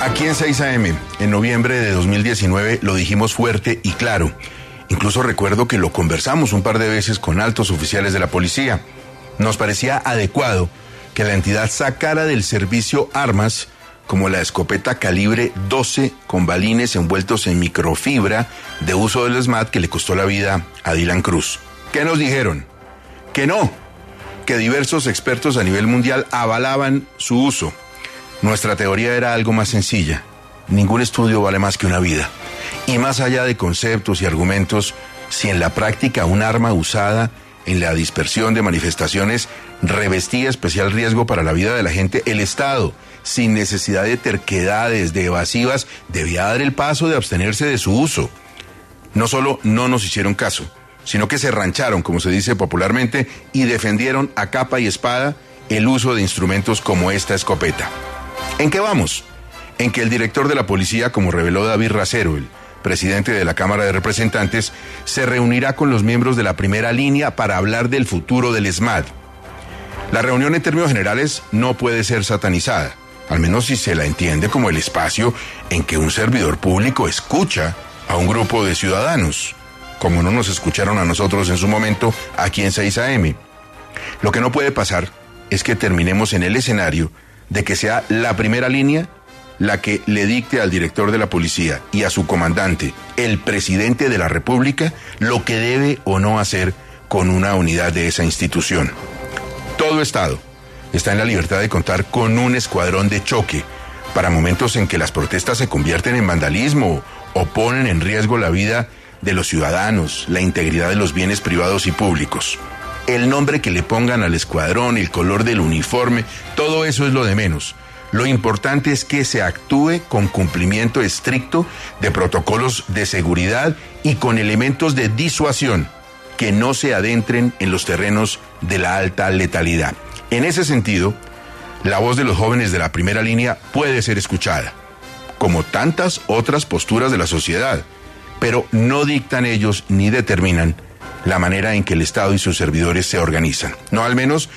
Aquí en 6 AM, en noviembre de 2019, lo dijimos fuerte y claro. Incluso recuerdo que lo conversamos un par de veces con altos oficiales de la policía. Nos parecía adecuado que la entidad sacara del servicio armas como la escopeta calibre 12 con balines envueltos en microfibra de uso del SMAT que le costó la vida a Dylan Cruz. ¿Qué nos dijeron? Que no, que diversos expertos a nivel mundial avalaban su uso nuestra teoría era algo más sencilla. Ningún estudio vale más que una vida. Y más allá de conceptos y argumentos, si en la práctica un arma usada en la dispersión de manifestaciones revestía especial riesgo para la vida de la gente, el Estado, sin necesidad de terquedades, de evasivas, debía dar el paso de abstenerse de su uso. No solo no nos hicieron caso, sino que se rancharon, como se dice popularmente, y defendieron a capa y espada el uso de instrumentos como esta escopeta. ¿En qué vamos? En que el director de la policía, como reveló David Racero, el presidente de la Cámara de Representantes, se reunirá con los miembros de la primera línea para hablar del futuro del SMAD. La reunión en términos generales no puede ser satanizada, al menos si se la entiende como el espacio en que un servidor público escucha a un grupo de ciudadanos, como no nos escucharon a nosotros en su momento aquí en 6 AM. Lo que no puede pasar es que terminemos en el escenario de que sea la primera línea la que le dicte al director de la policía y a su comandante, el presidente de la República, lo que debe o no hacer con una unidad de esa institución. Todo Estado está en la libertad de contar con un escuadrón de choque para momentos en que las protestas se convierten en vandalismo o ponen en riesgo la vida de los ciudadanos, la integridad de los bienes privados y públicos el nombre que le pongan al escuadrón, el color del uniforme, todo eso es lo de menos. Lo importante es que se actúe con cumplimiento estricto de protocolos de seguridad y con elementos de disuasión que no se adentren en los terrenos de la alta letalidad. En ese sentido, la voz de los jóvenes de la primera línea puede ser escuchada, como tantas otras posturas de la sociedad, pero no dictan ellos ni determinan la manera en que el Estado y sus servidores se organizan. No al menos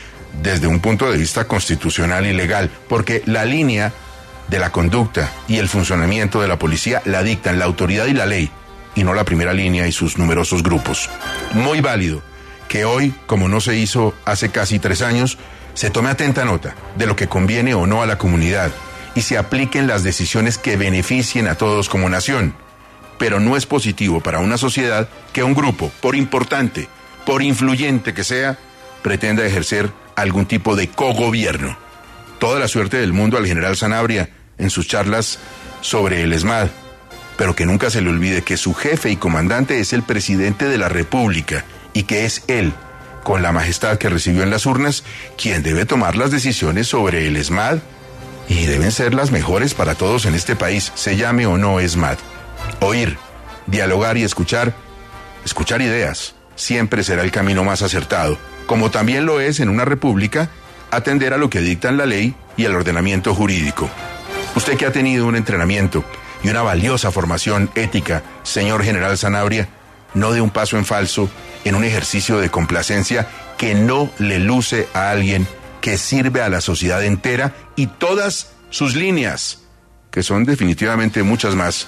desde un punto de vista constitucional y legal, porque la línea de la conducta y el funcionamiento de la policía la dictan la autoridad y la ley, y no la primera línea y sus numerosos grupos. Muy válido que hoy, como no se hizo hace casi tres años, se tome atenta nota de lo que conviene o no a la comunidad y se apliquen las decisiones que beneficien a todos como nación pero no es positivo para una sociedad que un grupo, por importante, por influyente que sea, pretenda ejercer algún tipo de cogobierno. Toda la suerte del mundo al general Sanabria en sus charlas sobre el ESMAD, pero que nunca se le olvide que su jefe y comandante es el presidente de la República y que es él, con la majestad que recibió en las urnas, quien debe tomar las decisiones sobre el ESMAD y deben ser las mejores para todos en este país, se llame o no ESMAD. Oír, dialogar y escuchar, escuchar ideas, siempre será el camino más acertado, como también lo es en una república atender a lo que dictan la ley y el ordenamiento jurídico. Usted que ha tenido un entrenamiento y una valiosa formación ética, señor general Sanabria, no dé un paso en falso en un ejercicio de complacencia que no le luce a alguien que sirve a la sociedad entera y todas sus líneas, que son definitivamente muchas más